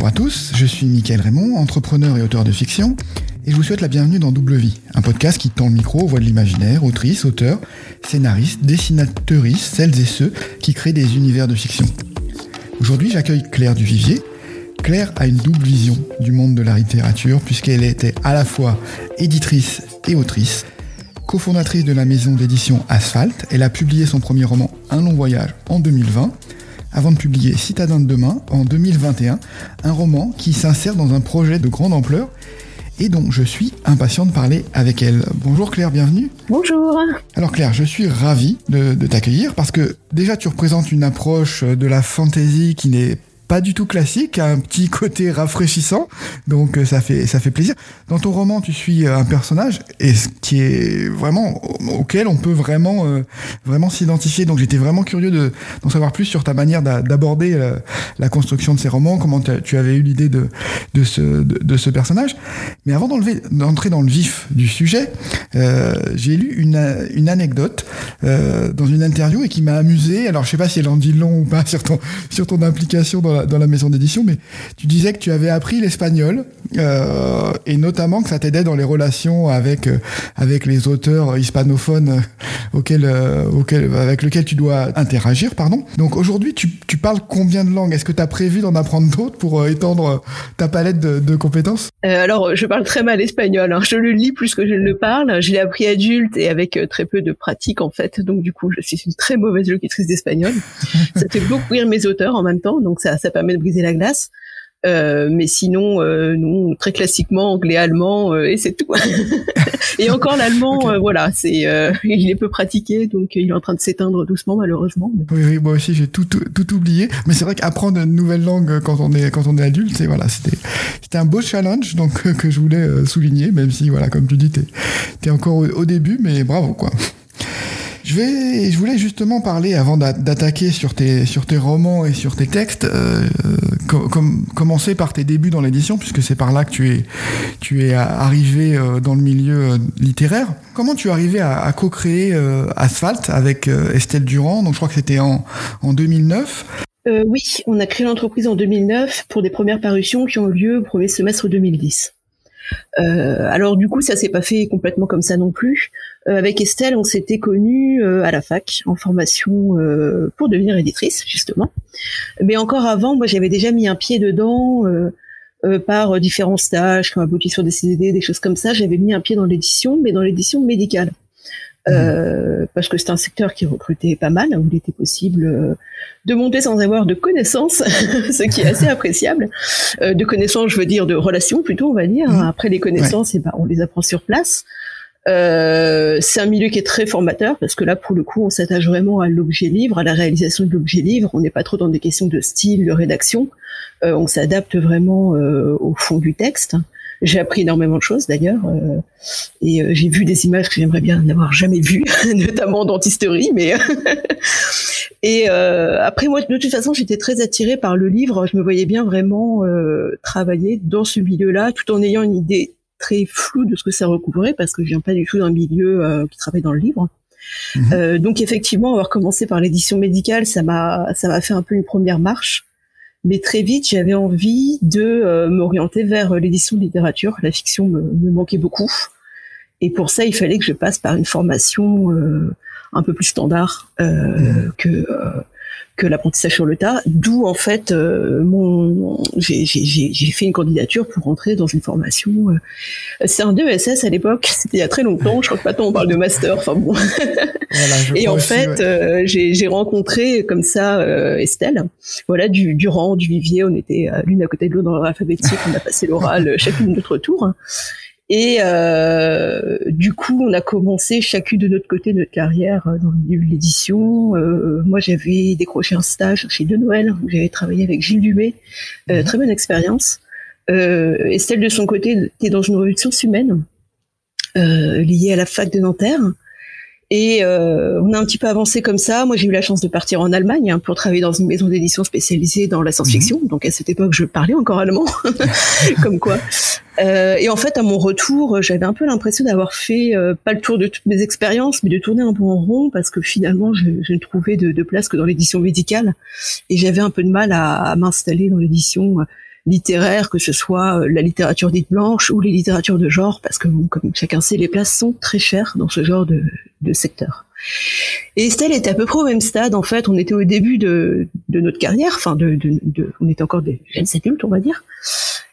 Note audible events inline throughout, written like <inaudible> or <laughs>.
Bonjour à tous, je suis Mickaël Raymond, entrepreneur et auteur de fiction, et je vous souhaite la bienvenue dans Double Vie, un podcast qui tend le micro aux voix de l'imaginaire, autrices, auteurs, scénaristes, dessinateuristes, celles et ceux qui créent des univers de fiction. Aujourd'hui, j'accueille Claire Duvivier. Claire a une double vision du monde de la littérature, puisqu'elle était à la fois éditrice et autrice. Cofondatrice de la maison d'édition Asphalt, elle a publié son premier roman Un long voyage en 2020 avant de publier Citadin de demain en 2021, un roman qui s'insère dans un projet de grande ampleur et dont je suis impatient de parler avec elle. Bonjour Claire, bienvenue. Bonjour. Alors Claire, je suis ravi de, de t'accueillir parce que déjà tu représentes une approche de la fantasy qui n'est pas du tout classique, a un petit côté rafraîchissant, donc euh, ça fait ça fait plaisir. Dans ton roman, tu suis euh, un personnage et ce qui est vraiment auquel on peut vraiment euh, vraiment s'identifier. Donc j'étais vraiment curieux de d'en savoir plus sur ta manière d'aborder la, construction de ces romans, comment tu avais eu l'idée de de ce de, ce personnage. Mais avant d'entrer dans le vif du sujet, j'ai lu une une anecdote dans une interview et qui m'a amusé. Alors je sais pas si elle en dit long ou pas sur ton sur ton implication dans la dans la maison d'édition, mais tu disais que tu avais appris l'espagnol euh, et notamment que ça t'aidait dans les relations avec euh, avec les auteurs hispanophones euh, auxquels, avec lesquels tu dois interagir, pardon. Donc aujourd'hui, tu, parles combien de langues? Est-ce que tu as prévu d'en apprendre d'autres pour étendre ta palette de, de compétences? Alors, je parle très mal espagnol. Hein. Je le lis plus que je ne le parle. Je l'ai appris adulte et avec très peu de pratique en fait. Donc du coup, je suis une très mauvaise locutrice d'espagnol. ça fait beaucoup rire mes auteurs en même temps. Donc ça, ça permet de briser la glace. Euh, mais sinon, euh, nous, très classiquement, anglais, allemand, euh, et c'est tout. <laughs> et encore l'allemand, voilà, c'est, il est peu pratiqué, donc il est en train de s'éteindre doucement, malheureusement. Oui, oui, moi aussi, j'ai tout, tout, oublié. Mais c'est vrai qu'apprendre une nouvelle langue quand on est, quand on est adulte, c'est voilà, c'était, c'était un beau challenge, donc que je voulais souligner, même si voilà, comme tu dis, t'es, t'es encore au début, mais bravo, quoi. Je vais, je voulais justement parler avant d'attaquer sur tes romans et sur tes textes, euh, commencer par tes débuts dans l'édition puisque c'est par là que tu es tu es arrivé euh, dans le milieu euh, littéraire. Comment tu es arrivé à, co-créer euh, Asphalt avec Estelle Durand? Donc je crois que c'était en en 2009. oui, on a créé l'entreprise en 2009 pour des premières parutions qui ont eu lieu au premier semestre 2010. Euh, alors du coup, ça s'est pas fait complètement comme ça non plus. Euh, avec Estelle, on s'était connus euh, à la fac en formation pour devenir éditrice justement. Mais encore avant, moi, j'avais déjà mis un pied dedans. par différents stages, comme abouti sur des CDD, des choses comme ça, j'avais mis un pied dans l'édition, mais dans l'édition médicale. Euh, parce que c'est un secteur qui recrutait pas mal, où il était possible euh, de monter sans avoir de connaissances, <laughs> ce qui est assez appréciable. Euh, de connaissances, je veux dire de relations plutôt, on va dire. Mmh. Après les connaissances, et eh ben, on les apprend sur place. C'est un milieu qui est très formateur parce que là, pour le coup, on s'attache vraiment à l'objet livre, à la réalisation de l'objet livre. On n'est pas trop dans des questions de style, de rédaction. on s'adapte vraiment au fond du texte. J'ai appris énormément de choses d'ailleurs, euh, et euh, j'ai vu des images que j'aimerais bien n'avoir jamais vues, <laughs> notamment dentisterie. Mais <laughs> et euh, après moi, de toute façon, j'étais très attirée par le livre. Je me voyais bien vraiment travailler dans ce milieu-là, tout en ayant une idée très floue de ce que ça recouvrait, parce que je viens pas du tout d'un milieu qui travaille dans le livre. Mhm. donc effectivement, avoir commencé par l'édition médicale, ça m'a ça m'a fait un peu une première marche. Mais très vite, j'avais envie de euh, m'orienter vers l'édition de littérature. La fiction me, me, manquait beaucoup. Et pour ça, il fallait que je passe par une formation euh, un peu plus standard euh, mmh. que euh, que l'apprentissage sur le tas, d'où en fait euh, mon j'ai fait une candidature pour rentrer dans une formation. Euh, c'est un 2SS à l'époque, <laughs> c'était il y a très longtemps. Je crois que maintenant on parle de master. Enfin bon. <laughs> et en fait, euh, j'ai rencontré comme ça Estelle. Voilà du rang, du Vivier, on était l'une à côté de l'autre dans l'alphabétique. on a passé l'oral chacune de notre tour. Et euh, du coup, on a commencé chacune de notre côté notre carrière euh, dans le milieu de l'édition. Euh, moi, j'avais décroché un stage chez De Noël où j'avais travaillé avec Gilles Dumay. Mhm. Très bonne expérience. Estelle, de son côté, était dans une revue de sciences humaines liée à la fac de Nanterre. Et euh, on a un petit peu avancé comme ça. Moi, j'ai eu la chance de partir en Allemagne hein, pour travailler dans une maison d'édition spécialisée dans la science-fiction. Mhm. Donc à cette époque, je parlais encore allemand, <laughs> <laughs> comme quoi. Euh, et en fait, à mon retour, j'avais un peu l'impression d'avoir fait euh, pas le tour de toutes mes expériences, mais de tourner un peu en rond parce que finalement, je, je ne trouvais de, de, place que dans l'édition médicale, et j'avais un peu de mal à, à m'installer dans l'édition littéraires, que ce soit la littérature dite blanche ou les littératures de genre, parce que comme chacun sait, les places sont très chères dans ce genre de, de secteur. Et Estelle était à peu près au même stade, en fait. On était au début de, de notre carrière, enfin, de, de, on était encore des jeunes adultes, on va dire.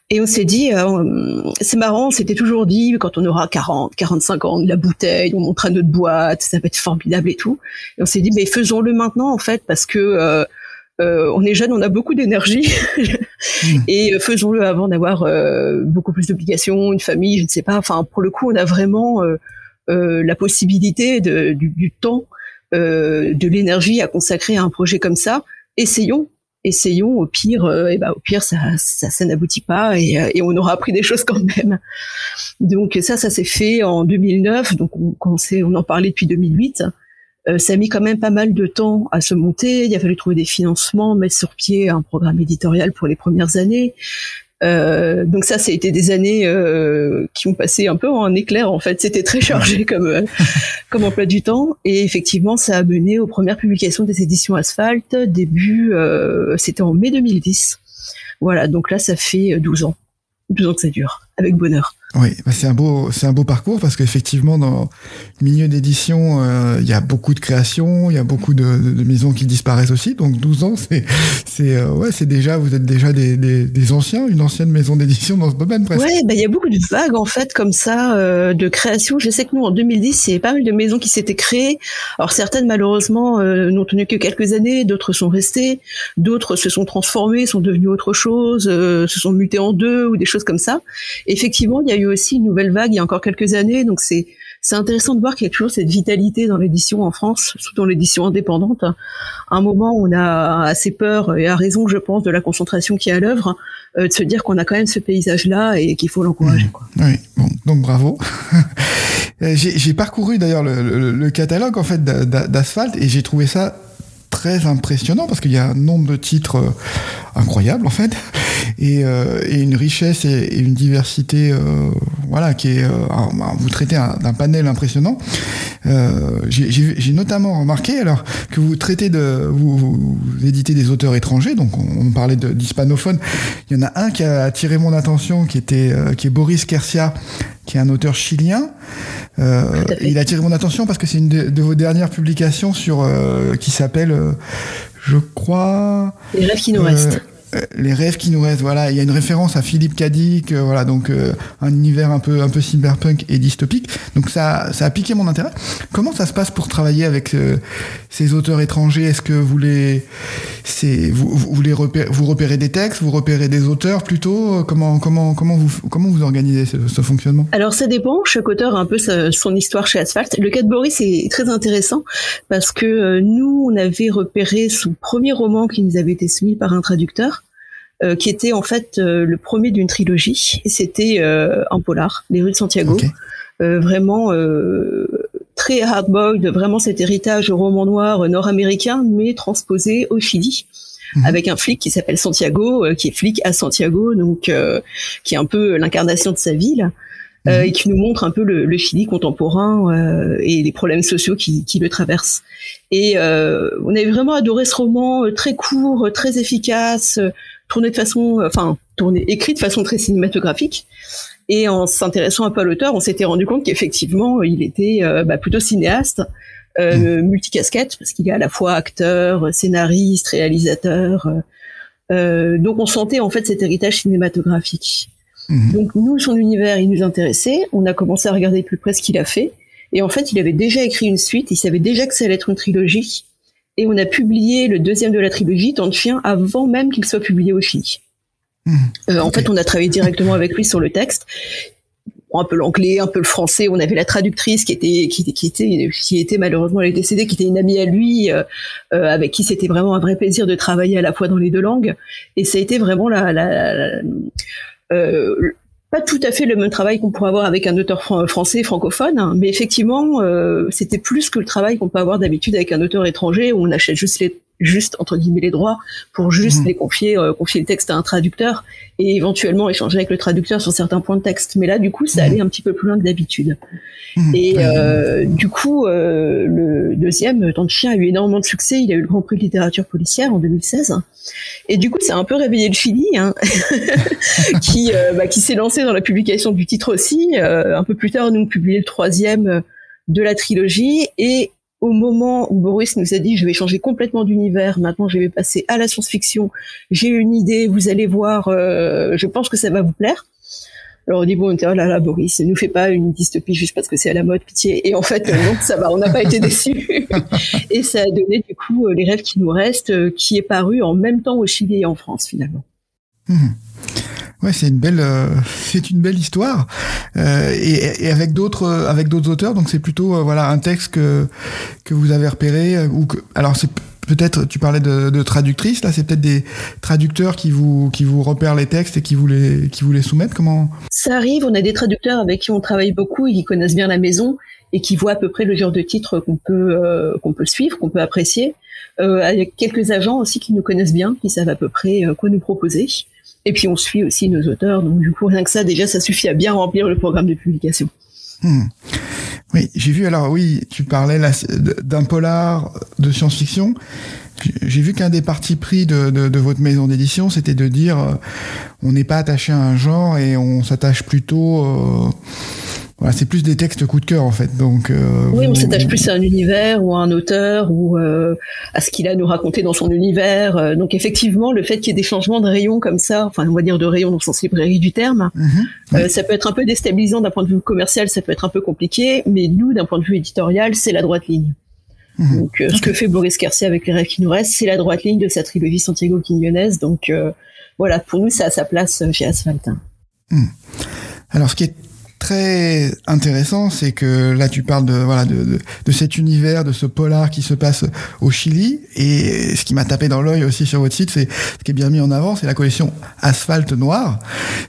Et on s'est dit, euh, c'est marrant, on s'était toujours dit, quand on aura 40, 45 ans, la bouteille, on montrera notre boîte, ça va être formidable et tout. Et on s'est dit, mais faisons-le maintenant, en fait, parce que euh, euh, on est jeune, on a beaucoup d'énergie, <laughs> et faisons-le avant d'avoir beaucoup plus d'obligations, une famille, je ne sais pas. Enfin, pour le coup, on a vraiment la possibilité de, du, du, temps, de l'énergie à consacrer à un projet comme ça. Essayons, essayons. Au pire, et euh, eh ben, au pire, ça, ça, n'aboutit pas euh, et, on aura appris des choses quand même. Donc ça, ça s'est fait en 2009. Donc on, on en parlait depuis 2008. Euh, ça a mis quand même pas mal de temps à se monter. Il a fallu trouver des financements, mettre sur pied un programme éditorial pour les premières années. Euh, donc ça, ça a été des années euh, qui ont passé un peu en éclair. En fait, c'était très chargé comme euh, <laughs> comme emploi du temps. Et effectivement, ça a mené aux premières publications des éditions Asphalt. Début, c'était en mai 2010. Voilà. Donc là, ça fait 12 ans, 12 ans que ça dure, avec bonheur. Oui, bah, c'est un beau, c'est un beau parcours parce qu'effectivement dans le milieu d'édition, euh, il y a beaucoup de créations, il y a beaucoup de, maisons qui disparaissent aussi. Donc 12 ans, c'est, c'est, euh, ouais, c'est déjà, vous êtes déjà des, des, anciens, une ancienne maison d'édition dans ce domaine presque. Ouais, bah il y a beaucoup de vagues en fait comme ça euh, de création. Je sais que nous en 2010, il y avait pas mal de maisons qui s'étaient créées. Alors certaines malheureusement n'ont tenu que quelques années, d'autres sont restées, d'autres se sont transformées, sont devenues autre chose, se sont mutées en deux ou des choses comme ça. effectivement, il y a eu aussi une nouvelle vague il y a encore quelques années, donc c'est c'est intéressant de voir qu'il y a toujours cette vitalité dans l'édition en France, surtout dans l'édition indépendante. À un moment, on a assez peur, et à raison, je pense, de la concentration qui est à l'œuvre, euh, de se dire qu'on a quand même ce paysage-là et qu'il faut l'encourager. Mmh. Oui, bon, donc bravo. <laughs> Euh, j'ai parcouru d'ailleurs le, le, catalogue en fait d'asphalte et j'ai trouvé ça très impressionnant parce qu'il y a un nombre de titres euh, incroyables en fait. Et, euh, et une richesse et, une diversité euh, voilà qui est vous traitez d'un panel impressionnant. J'ai notamment remarqué alors que vous traitez de vous, vous, éditez des auteurs étrangers donc on, parlait d'hispanophones il y en a un qui a attiré mon attention qui était qui est Boris Kersia qui est un auteur chilien. Euh, il a attiré mon attention parce que c'est une de, vos dernières publications sur euh, qui s'appelle, euh, je crois. Les rêves qui nous restent. Euh, les rêves qui nous restent. Voilà, il y a une référence à Philippe Cadic, euh, voilà, donc euh, un univers un peu un peu cyberpunk et dystopique. Donc ça ça a piqué mon intérêt. Comment ça se passe pour travailler avec ces auteurs étrangers? Est-ce que vous les c'est vous, vous les repérez, vous repérez des textes, vous repérez des auteurs plutôt? Comment comment comment vous comment vous organisez ce, fonctionnement? Alors ça dépend. Chaque auteur a un peu son histoire chez Asphalt. Le cas de Boris est très intéressant parce que nous on avait repéré son premier roman qui nous avait été soumis par un traducteur euh, qui était en fait euh, le premier d'une trilogie. Et c'était euh, un polar, Les rues de Santiago. vraiment très hard-boiled, vraiment cet héritage roman noir nord-américain, mais transposé au Chili. Mhm. avec un flic qui s'appelle Santiago, qui est flic à Santiago, donc qui est un peu l'incarnation de sa ville. Mhm. et qui nous montre un peu le, le Chili contemporain et les problèmes sociaux qui, qui le traversent. Et on avait vraiment adoré ce roman, très court, très efficace, tourné de façon, enfin, tourné, écrit de façon très cinématographique. Et en s'intéressant un peu à l'auteur, on s'était rendu compte qu'effectivement, il était euh, bah, plutôt cinéaste, euh, mmh. multicasquette, parce qu'il est à la fois acteur, scénariste, réalisateur. Euh, donc on sentait en fait cet héritage cinématographique. Mmh. Donc nous, son univers, il nous intéressait. On a commencé à regarder plus près ce qu'il a fait. Et en fait, il avait déjà écrit une suite. Il savait déjà que ça allait être une trilogie et on a publié le deuxième de la trilogie, Tant de chiens, avant même qu'il soit publié au Chili. Hmm. Euh, en fait, on a travaillé directement avec lui sur le texte. un peu l'anglais, un peu le français. On avait la traductrice qui était qui, qui était qui était malheureusement elle est décédée, qui était une amie à lui, euh, euh, avec qui c'était vraiment un vrai plaisir de travailler à la fois dans les deux langues. Et ça a été vraiment la, la, pas tout à fait le même travail qu'on pourrait avoir avec un auteur français francophone, mais effectivement, euh, c'était plus que le travail qu'on peut avoir d'habitude avec un auteur étranger où on achète juste les juste entre guillemets les droits pour juste mhm. les confier euh, confier le texte à un traducteur et éventuellement échanger avec le traducteur sur certains points de texte mais là du coup ça mhm. allait un petit peu plus loin que d'habitude mhm. et euh, du coup euh, le deuxième Tant de chien a eu énormément de succès il a eu le Grand Prix de littérature policière en 2016 et du coup ça a un peu réveillé le Chili hein, <laughs> qui bah, qui s'est lancé dans la publication du titre aussi un peu plus tard nous publié le troisième de la trilogie et au moment où Boris nous a dit je vais changer complètement d'univers, maintenant je vais passer à la science-fiction, j'ai une idée, vous allez voir, euh, je pense que ça va vous plaire. Alors on dit bon, oh là là Boris, ne nous fais pas une dystopie juste parce que c'est à la mode, pitié. Et en fait non, ça va, on n'a pas été déçus. <laughs> et ça a donné du coup euh, les rêves qui nous restent, euh, qui est paru en même temps au Chili et en France finalement. Mmh. Ouais, c'est une belle, euh, c'est une belle histoire euh, et, avec d'autres, avec d'autres auteurs. Donc c'est plutôt euh, voilà un texte que que vous avez repéré ou que alors c'est peut-être tu parlais de, traductrices là, c'est peut-être des traducteurs qui vous qui vous repèrent les textes et qui vous les qui soumettent. Comment? Ça arrive. On a des traducteurs avec qui on travaille beaucoup et qui connaissent bien la maison et qui voient à peu près le genre de titre qu'on peut qu'on peut suivre, qu'on peut apprécier. Euh, avec quelques agents aussi qui nous connaissent bien, qui savent à peu près quoi nous proposer. Et puis on suit aussi nos auteurs, donc du coup rien que ça déjà ça suffit à bien remplir le programme de publication. Hmm. Oui, j'ai vu alors oui, tu parlais d'un polar de science-fiction. J'ai vu qu'un des partis pris de, votre maison d'édition, c'était de dire euh, on n'est pas attaché à un genre et on s'attache plutôt euh, voilà, c'est plus des textes coup de cœur en fait. Donc euh, oui, on s'attache plus à un univers ou à un auteur ou euh, à ce qu'il a à nous raconter dans son univers. Euh, donc effectivement, le fait qu'il y ait des changements de rayons comme ça, enfin on va dire de rayons dans le sens librairie du terme, mhm. ça peut être un peu déstabilisant d'un point de vue commercial, ça peut être un peu compliqué, mais nous, d'un point de vue éditorial, c'est la droite ligne. Mhm. Donc ce que fait Boris Kersier avec les rêves qui nous restent, c'est la droite ligne de sa trilogie Santiago Quiñones. Donc voilà, pour nous, ça a sa place chez Asphalt. Mhm. Alors ce qui est très intéressant, c'est que là tu parles de voilà de, de, cet univers, de ce polar qui se passe au Chili, et ce qui m'a tapé dans l'œil aussi sur votre site, c'est ce qui est bien mis en avant, c'est la collection Asphalte Noir.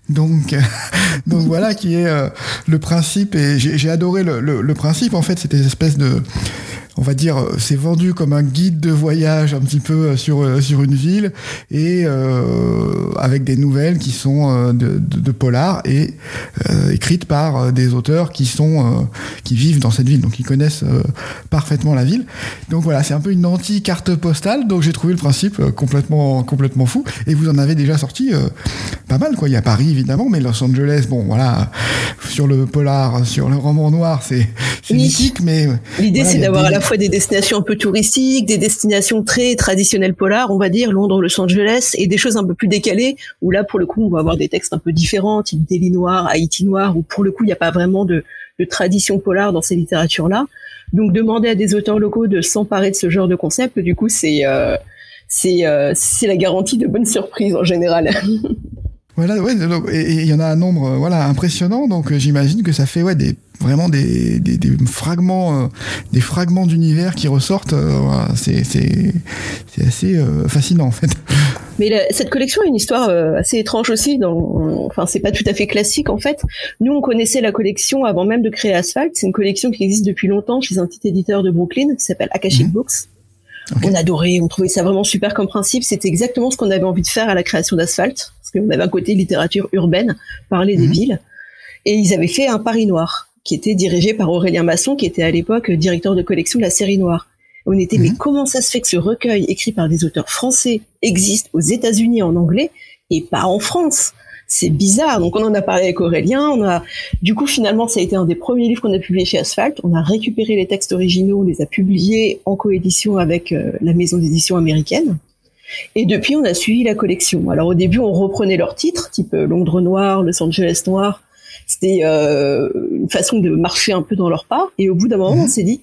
Donc <laughs> donc voilà qui est euh, le principe, et j'ai adoré le, le, le, principe en fait, c'était espèce de on va dire, euh, c'est vendu comme un guide de voyage un petit peu euh, sur euh, sur une ville et euh, avec des nouvelles qui sont de, de, de polar et euh, écrites par des auteurs qui sont qui vivent dans cette ville, donc ils connaissent parfaitement la ville. Donc voilà, c'est un peu une anti carte postale. Donc j'ai trouvé le principe complètement complètement fou. Et vous en avez déjà sorti pas mal quoi. Il y a Paris évidemment, mais Los Angeles, bon voilà, sur le polar, sur le roman noir, c'est mythique, mais l'idée c'est d'avoir à la des destinations un peu touristiques, des destinations très traditionnelles polar, on va dire Londres, Los Angeles, et des choses un peu plus décalées où là pour le coup on va avoir des textes un peu différents, type Delhi noir, Haïti noir, où pour le coup il n'y a pas vraiment de, tradition polar dans ces littératures là. Donc demander à des auteurs locaux de s'emparer de ce genre de concept, du coup c'est euh, euh, la garantie de bonnes surprises en général. <laughs> Voilà, ouais, et il y en a un nombre, euh, voilà, impressionnant. Donc j'imagine que ça fait ouais des vraiment des, des, des fragments, euh, des fragments d'univers qui ressortent. Voilà, c'est c'est c'est assez fascinant en fait. Mais cette collection a une histoire assez étrange aussi. Dans, enfin, c'est pas tout à fait classique en fait. Nous, on connaissait la collection avant même de créer Asphalt. C'est une collection qui existe depuis longtemps chez un petit éditeur de Brooklyn qui s'appelle Akashic mhm. Books. On adorait, on trouvait ça vraiment super comme principe. C'était exactement ce qu'on avait envie de faire à la création d'Asphalt parce qu'on avait un côté littérature urbaine, parler des mhm. villes. Et ils avaient fait un Paris Noir, qui était dirigé par Aurélien Masson, qui était à l'époque directeur de collection de la série Noire. On était, mais mhm. comment ça se fait que ce recueil écrit par des auteurs français existe aux États-Unis en anglais et pas en France? C'est bizarre. Donc on en a parlé avec Aurélien. On a, du coup, finalement, ça a été un des premiers livres qu'on a publié chez Asphalt. On a récupéré les textes originaux, on les a publiés en coédition avec euh, la maison d'édition américaine. Et depuis, on a suivi la collection. Alors au début, on reprenait leurs titres, type Londres Noir, Los Angeles Noir. C'était euh, une façon de marcher un peu dans leur pas. Et au bout d'un moment, on mhm. s'est dit,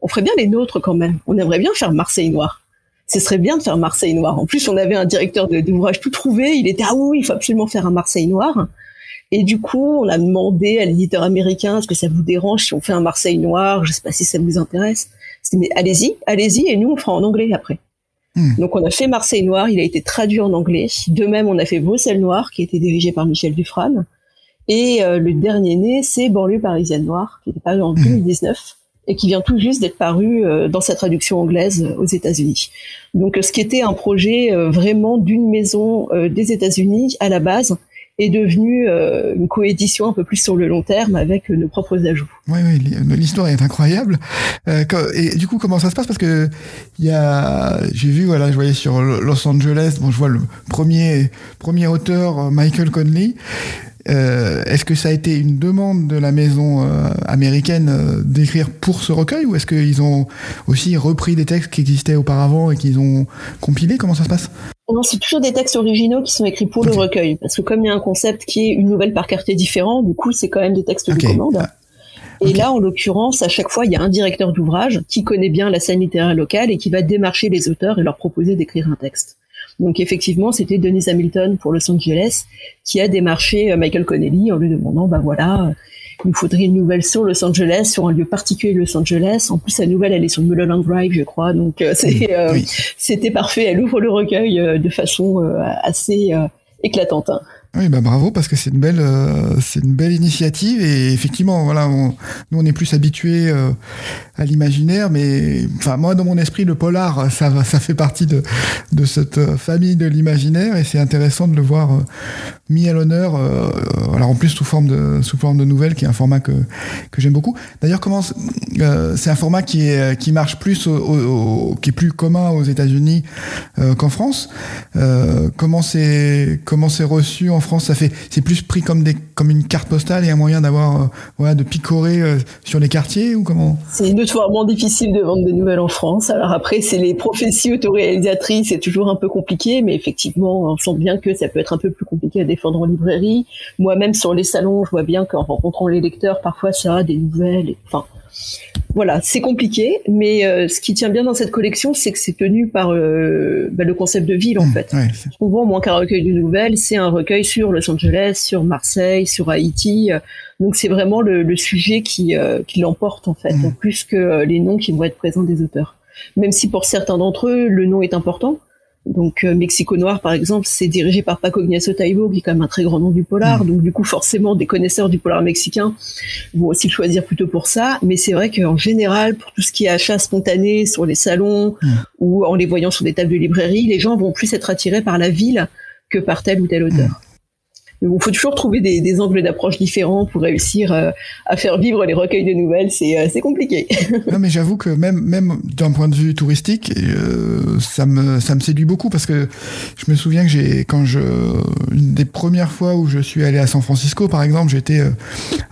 on ferait bien les nôtres quand même. On aimerait bien faire Marseille Noir. Ce serait bien de faire Marseille Noir. En plus, on avait un directeur d'ouvrage tout trouvé. Il était ah oui, il faut absolument faire un Marseille Noir. Et du coup, on a demandé à l'éditeur américain, est-ce que ça vous dérange si on fait un Marseille Noir Je sais pas si ça vous intéresse. Mais allez-y, allez-y, et nous on fera en anglais après. Hmm. Donc on a fait Marseille Noir, il a été traduit en anglais. De même, on a fait Bruxelles Noir, qui a été dirigé par Michel Dufran. Et euh, le dernier né, c'est Banlieue parisienne noire, qui était paru en 2019 hmm. et qui vient tout juste d'être paru dans sa traduction anglaise aux États-Unis. Donc, ce qui était un projet vraiment d'une maison des États-Unis à la base, est devenue euh, une coédition un peu plus sur le long terme avec nos propres ajouts. Oui, oui, l'histoire est incroyable. Euh, et du coup, comment ça se passe? Parce que il y a, j'ai vu, voilà, je voyais sur Los Angeles, bon, je vois le premier premier auteur Michael Conley. Euh, est-ce que ça a été une demande de la maison euh, américaine euh, d'écrire pour ce recueil ou est-ce qu'ils ont aussi repris des textes qui existaient auparavant et qu'ils ont compilés? Comment ça se passe? Non, c'est toujours des textes originaux qui sont écrits pour le recueil, parce que comme il y a un concept qui est une nouvelle par quartier différent, du coup, c'est quand même des textes de commande. Ah. Et là, en l'occurrence, à chaque fois, il y a un directeur d'ouvrage qui connaît bien la scène littéraire locale et qui va démarcher les auteurs et leur proposer d'écrire un texte. Donc effectivement, c'était Denise Hamilton pour Los Angeles qui a démarché euh, Michael Connelly en lui demandant, bah voilà, euh, il nous faudrait une nouvelle sur Los Angeles, sur un lieu particulier de Los Angeles. En plus, la nouvelle, elle est sur Mulholland Drive, je crois. Donc euh, c'était parfait. Elle ouvre le recueil de façon assez éclatante. Hein. Oui, bah bravo parce que c'est une belle, euh, c'est une belle initiative et effectivement, voilà, nous on est plus habitués euh, à l'imaginaire, mais enfin moi dans mon esprit le polar, ça ça fait partie de de cette famille de l'imaginaire et c'est intéressant de le voir euh, mis à l'honneur. alors en plus sous forme de sous forme de nouvelles, qui est un format que que j'aime beaucoup. D'ailleurs, comment c'est un format qui est qui marche plus, au, qui est plus commun aux États-Unis qu'en France. comment c'est comment c'est reçu en France, ça fait, c'est plus pris comme des, comme une carte postale et un moyen d'avoir, euh, voilà, de picorer euh, sur les quartiers ou comment? C'est notoirement difficile de vendre des nouvelles en France. Alors après, c'est les prophéties autoréalisatrices, c'est toujours un peu compliqué, mais effectivement, on sent bien que ça peut être un peu plus compliqué à défendre en librairie. Moi-même, sur les salons, je vois bien qu'en rencontrant les lecteurs, parfois ça a des nouvelles. Enfin, voilà, c'est compliqué, mais euh, ce qui tient bien dans cette collection, c'est que c'est tenu par euh, bah, le concept de ville en mmh, fait. Qu'on voit moins qu'un recueil de nouvelles, c'est un recueil sur Los Angeles, sur Marseille, sur Haïti. Donc c'est vraiment le, sujet qui, euh, qui l'emporte en fait, mmh. plus que les noms qui vont être présents des auteurs. Même si pour certains d'entre eux, le nom est important, donc euh, Mexico Noir, par exemple, c'est dirigé par Paco Ignacio Taibo, qui est quand même un très grand nom du polar. Mm. Donc du coup, forcément, des connaisseurs du polar mexicain vont aussi le choisir plutôt pour ça. Mais c'est vrai qu'en général, pour tout ce qui est achat spontané sur les salons mm. ou en les voyant sur des tables de librairie, les gens vont plus être attirés par la ville que par tel ou tel auteur. Il faut toujours trouver des, des angles d'approche différents pour réussir euh, à faire vivre les recueils de nouvelles. C'est euh, compliqué. <laughs> non, mais j'avoue que même même d'un point de vue touristique, euh, ça me ça me séduit beaucoup parce que je me souviens que j'ai quand je une des premières fois où je suis allé à San Francisco, par exemple, j'étais euh,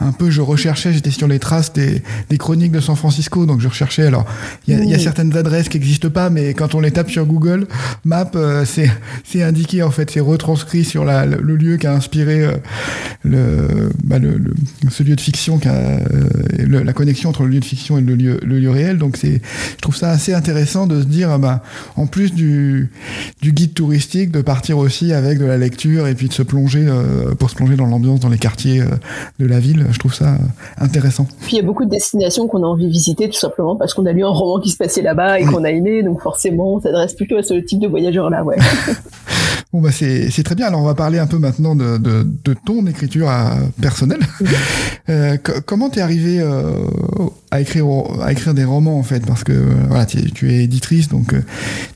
un peu, je recherchais, j'étais sur les traces des, des chroniques de San Francisco, donc je recherchais. Alors, il y a, y a, certaines adresses qui n'existent pas, mais quand on les tape sur Google Maps, c'est c'est indiqué en fait, c'est retranscrit sur la, le lieu qui a inspiré euh, le, bah le, ce lieu de fiction, qui a, euh, la connexion entre le lieu de fiction et le lieu, le lieu réel. Donc c'est, je trouve ça assez intéressant de se dire, ah bah, en plus du, du guide touristique, de partir aussi avec de la lecture et puis de se plonger euh, pour se plonger dans l'ambiance dans les quartiers de la ville. Je trouve ça intéressant. Puis il y a beaucoup de destinations qu'on a envie de visiter tout simplement parce qu'on a lu un roman qui se passait là-bas et qu'on a aimé, donc forcément on s'adresse plutôt à ce type de voyageurs-là, ouais. <laughs> Bon bah c'est très bien. Alors on va parler un peu maintenant de, de, de ton écriture à, personnelle. <laughs> euh, comment t'es arrivé euh, à écrire à écrire des romans en fait? Parce que voilà, tu es éditrice, donc euh,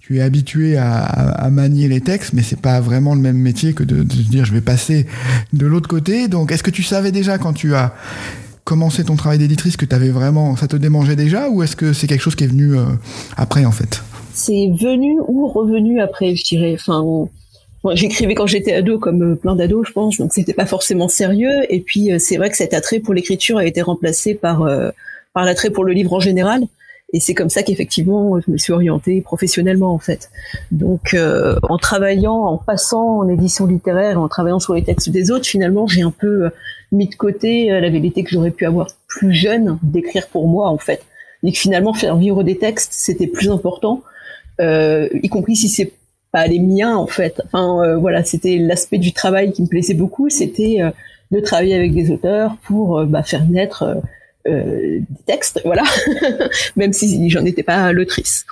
tu es habitué à, à, manier les textes, mais c'est pas vraiment le même métier que de, de dire je vais passer de l'autre côté. Donc est-ce que tu savais déjà quand tu as commencé ton travail d'éditrice que t'avais vraiment ça te démangeait déjà ou est-ce que c'est quelque chose qui est venu euh, après en fait? C'est venu ou revenu après, je dirais. Enfin, J'écrivais quand j'étais ado, comme euh, plein d'ados, je pense, donc c'était pas forcément sérieux. Et puis euh, c'est vrai que cet attrait pour l'écriture a été remplacé par euh, par l'attrait pour le livre en général. Et c'est comme ça qu'effectivement je me suis orientée professionnellement en fait. Donc en travaillant, en passant en édition littéraire, en travaillant sur les textes des autres, finalement j'ai un peu mis de côté la vérité que j'aurais pu avoir plus jeune d'écrire pour moi en fait. Et que finalement faire vivre des textes c'était plus important, y compris si c'est pas les miens en fait. Enfin euh, voilà, c'était l'aspect du travail qui me plaisait beaucoup, c'était euh, de travailler avec des auteurs pour euh, bah, faire naître des textes, voilà, <laughs> même si j'en étais pas l'autrice.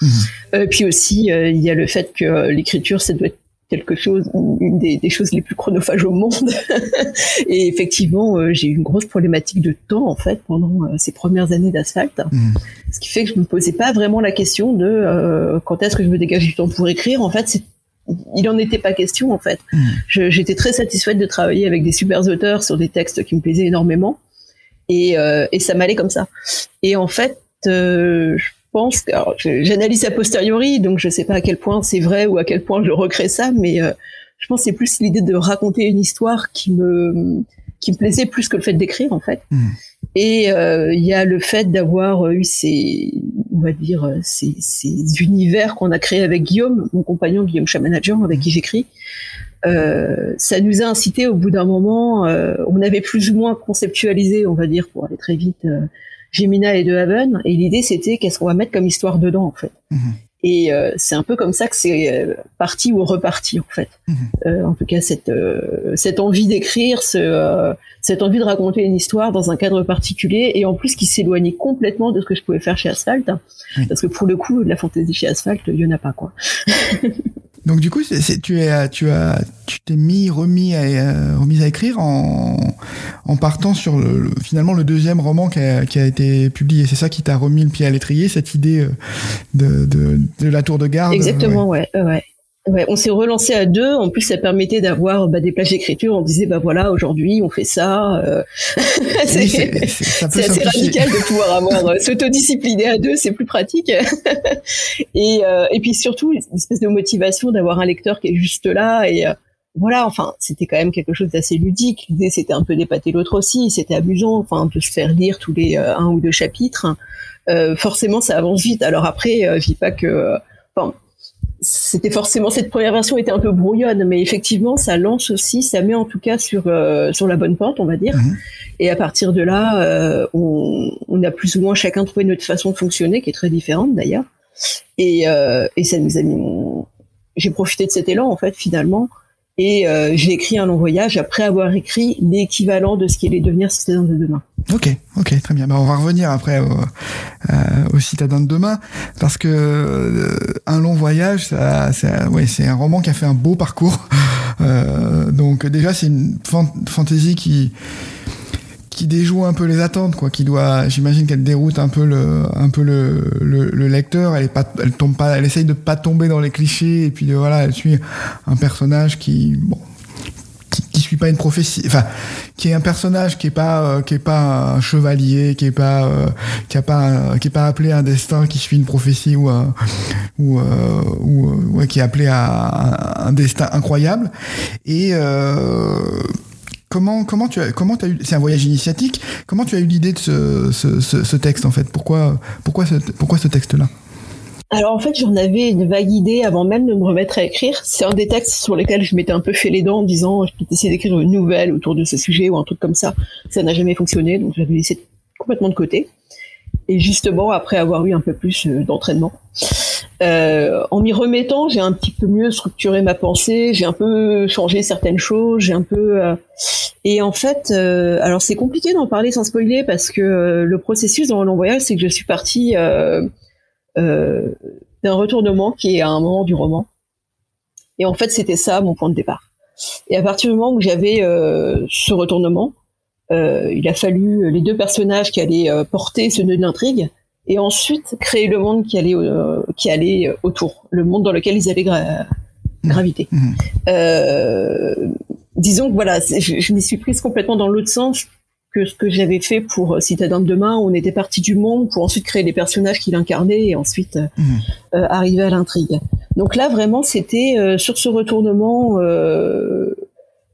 Mmh. puis aussi, il y a le fait que l'écriture, ça doit être quelque chose, une des, des, choses les plus chronophages au monde. <laughs> et effectivement, euh, j'ai eu une grosse problématique de temps en fait pendant euh, ces premières années d'asphalte, mmh. ce qui fait que je me posais pas vraiment la question de euh, quand est-ce que je me dégage du temps pour écrire. En fait, il n'en était pas question en fait. Mmh. J'étais très satisfaite de travailler avec des super auteurs sur des textes qui me plaisaient énormément, et, et ça m'allait comme ça. Et en fait, je pense, j'analyse a posteriori, donc je sais pas à quel point c'est vrai ou à quel point je recrée ça, mais euh, je pense que c'est plus l'idée de raconter une histoire qui me qui me plaisait plus que le fait d'écrire en fait. Hmm. Et euh, il y a le fait d'avoir eu ces, on va dire, ces, ces univers qu'on a créés avec Guillaume, mon compagnon Guillaume Chamanajan, avec qui j'écris. Euh, ça nous a incité au bout d'un moment, euh, on avait plus ou moins conceptualisé, on va dire, pour aller très vite, euh, Gemina et De Haven. Et l'idée, c'était qu'est-ce qu'on va mettre comme histoire dedans, en fait. Mhm. Et euh, c'est un peu comme ça que c'est euh, parti ou reparti, en fait. Mhm. Euh, en tout cas, cette, cette envie d'écrire, ce, cette envie de raconter une histoire dans un cadre particulier, et en plus qui s'éloignait complètement de ce que je pouvais faire chez Asphalt. Parce que pour le coup, de la fantaisie chez Asphalt, il y en a pas, quoi. <laughs> Donc du coup, tu es, tu as, tu t'es mis, remis à, euh, remis à écrire en, en partant sur le, finalement le deuxième roman qui a, qui a été publié. C'est ça qui t'a remis le pied à l'étrier, cette idée euh, de, de, de la tour de garde. Exactement, ouais, ouais. Ouais, on s'est relancé à deux. En plus, ça permettait d'avoir bah, des plages d'écriture. On disait, bah voilà, aujourd'hui, on fait ça. Euh... <laughs> c'est assez radical de pouvoir avoir euh, s'autodiscipliner à deux. C'est plus pratique. <laughs> et, euh, et puis surtout, une espèce de motivation d'avoir un lecteur qui est juste là. Et euh, voilà, enfin, c'était quand même quelque chose d'assez ludique. L'idée, c'était un peu d'épater l'autre aussi. C'était amusant, enfin, de se faire lire tous les un ou deux chapitres. forcément, ça avance vite. Alors après, je dis pas que, enfin c'était forcément cette première version était un peu brouillonne, mais effectivement, ça lance aussi, ça met en tout cas sur euh, sur la bonne porte, on va dire. Mhm. Et à partir de là, euh, on, on, a plus ou moins chacun trouvé notre façon de fonctionner, qui est très différente d'ailleurs. Et, euh, et ça nous a mis. J'ai profité de cet élan en fait, finalement, et euh, j'ai écrit un long voyage après avoir écrit l'équivalent de ce qui allait devenir Citadin de demain. Ok, ok, très bien. Bah, on va revenir après au, euh, au Citadin de demain parce que euh, un long voyage, ça, ça ouais, c'est un roman qui a fait un beau parcours. <laughs> Euh, donc déjà, c'est une fantaisie qui qui déjoue un peu les attentes quoi qui doit j'imagine qu'elle déroute un peu le un peu le, le, lecteur. Elle est pas elle tombe pas elle essaye de pas tomber dans les clichés et puis de, voilà elle suit un personnage qui bon qui, suit pas une prophétie enfin qui est un personnage qui est pas euh, qui est pas un chevalier qui est pas euh, qui a pas qui est pas appelé à un destin qui suit une prophétie ou un, ou, euh, ou ouais, qui est appelé à un, un destin incroyable. Et Comment comment tu as comment as eu c'est un voyage initiatique. Comment tu as eu l'idée de ce, ce, ce, texte en fait? Pourquoi pourquoi ce, pourquoi ce texte là alors en fait j'en avais une vague idée avant même de me remettre à écrire. C'est un des textes sur lesquels je m'étais un peu fait les dents en disant je peux essayer d'écrire une nouvelle autour de ce sujet ou un truc comme ça. Ça n'a jamais fonctionné donc j'avais laissé complètement de côté. Et justement après avoir eu un peu plus euh, d'entraînement euh, en m'y remettant, j'ai un petit peu mieux structuré ma pensée, j'ai un peu changé certaines choses, j'ai un peu euh, et en fait, euh, alors c'est compliqué d'en parler sans spoiler parce que le processus dans le long voyage, c'est que je suis partie d'un retournement qui est à un moment du roman. Et en fait, c'était ça mon point de départ. Et à partir du moment où j'avais ce retournement, il a fallu les deux personnages qui allaient porter ce nœud d'intrigue et ensuite créer le monde qui allait euh, qui allait autour, le monde dans lequel ils allaient graviter. Mmh. Mmh. Euh, disons que voilà, je, je m'y suis prise complètement dans l'autre sens que ce que j'avais fait pour Citadin de demain, où on était parti du monde pour ensuite créer les personnages qu'il incarnait et ensuite mmh. euh, arriver à l'intrigue. Donc là, vraiment, c'était euh, sur ce retournement, euh,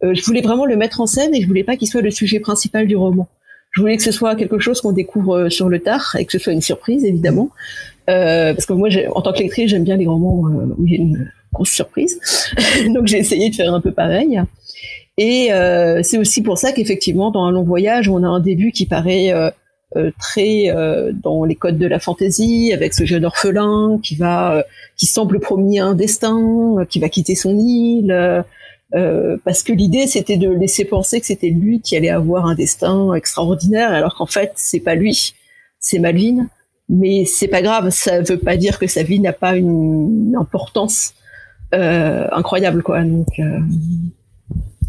je voulais vraiment le mettre en scène et je voulais pas qu'il soit le sujet principal du roman. Je voulais que ce soit quelque chose qu'on découvre euh, sur le tard et que ce soit une surprise, évidemment. Euh, parce que moi, en tant que lectrice, j'aime bien les romans euh, où il y a une grosse surprise. <laughs> Donc j'ai essayé de faire un peu pareil. Et euh, c'est aussi pour ça qu'effectivement, dans un long voyage, on a un début qui paraît euh, euh très dans les codes de la fantaisie, avec ce jeune orphelin qui va, qui semble promis un destin, qui va quitter son île. Euh, parce que l'idée c'était de laisser penser que c'était lui qui allait avoir un destin extraordinaire, alors qu'en fait c'est pas lui, c'est Malvin. Mais c'est pas grave, ça veut pas dire que sa vie n'a pas une importance incroyable quoi. Donc